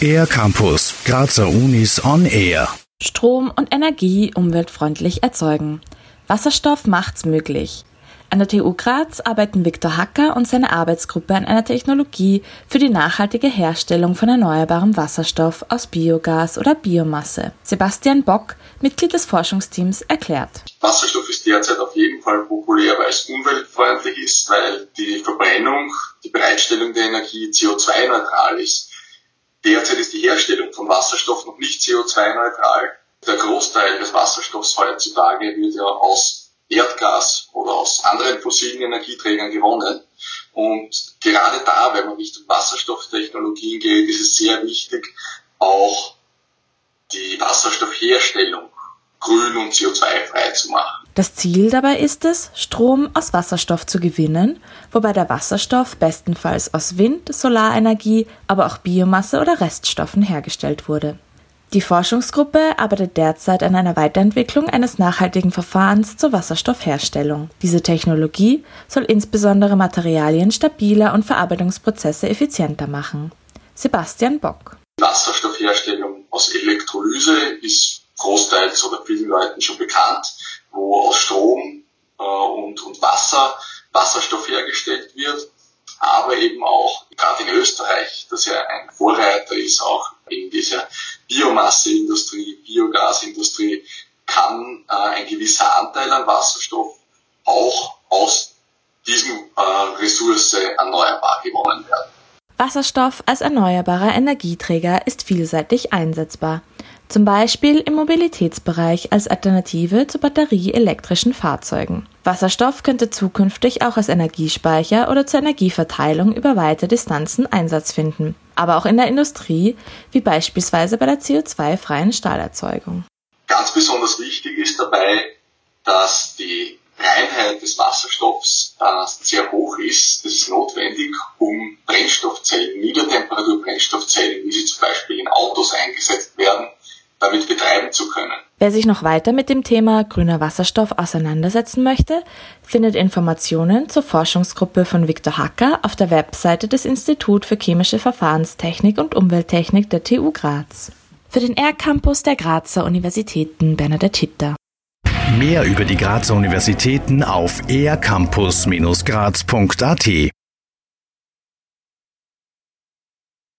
Air Campus, Grazer Unis on Air. Strom und Energie umweltfreundlich erzeugen. Wasserstoff macht's möglich. An der TU Graz arbeiten Viktor Hacker und seine Arbeitsgruppe an einer Technologie für die nachhaltige Herstellung von erneuerbarem Wasserstoff aus Biogas oder Biomasse. Sebastian Bock, Mitglied des Forschungsteams, erklärt. Wasserstoff ist derzeit auf jeden Fall populär, weil es umweltfreundlich ist, weil die Verbrennung, die Bereitstellung der Energie CO2-neutral ist. Derzeit ist die Herstellung von Wasserstoff noch nicht CO2-neutral. Der Großteil des Wasserstoffs heutzutage wird ja aus Erdgas oder aus anderen fossilen Energieträgern gewonnen. Und gerade da, wenn man Richtung Wasserstofftechnologien geht, ist es sehr wichtig, auch die Wasserstoffherstellung grün und CO2-frei zu machen. Das Ziel dabei ist es, Strom aus Wasserstoff zu gewinnen, wobei der Wasserstoff bestenfalls aus Wind, Solarenergie, aber auch Biomasse oder Reststoffen hergestellt wurde. Die Forschungsgruppe arbeitet derzeit an einer Weiterentwicklung eines nachhaltigen Verfahrens zur Wasserstoffherstellung. Diese Technologie soll insbesondere Materialien stabiler und Verarbeitungsprozesse effizienter machen. Sebastian Bock. Wasserstoffherstellung aus Elektrolyse ist großteils oder vielen Leuten schon bekannt, wo aus Strom äh, und, und Wasser Wasserstoff hergestellt wird aber eben auch gerade in Österreich, das ja ein Vorreiter ist, auch in dieser Biomasseindustrie, Biogasindustrie, kann äh, ein gewisser Anteil an Wasserstoff auch aus diesem äh, Ressource erneuerbar gewonnen werden. Wasserstoff als erneuerbarer Energieträger ist vielseitig einsetzbar zum Beispiel im Mobilitätsbereich als Alternative zu batterieelektrischen Fahrzeugen. Wasserstoff könnte zukünftig auch als Energiespeicher oder zur Energieverteilung über weite Distanzen Einsatz finden, aber auch in der Industrie, wie beispielsweise bei der CO2-freien Stahlerzeugung. Ganz besonders wichtig ist dabei, dass die Reinheit des Wasserstoffs äh, sehr hoch ist. Das ist notwendig, um Brennstoffzellen, Niedertemperatur-Brennstoffzellen, wie sie zum Beispiel in Autos eingesetzt werden, damit betreiben zu können. Wer sich noch weiter mit dem Thema grüner Wasserstoff auseinandersetzen möchte, findet Informationen zur Forschungsgruppe von Viktor Hacker auf der Webseite des Institut für chemische Verfahrenstechnik und Umwelttechnik der TU Graz. Für den R-Campus der Grazer Universitäten Bernadette Hitter. Mehr über die Grazer Universitäten auf ercampus-graz.at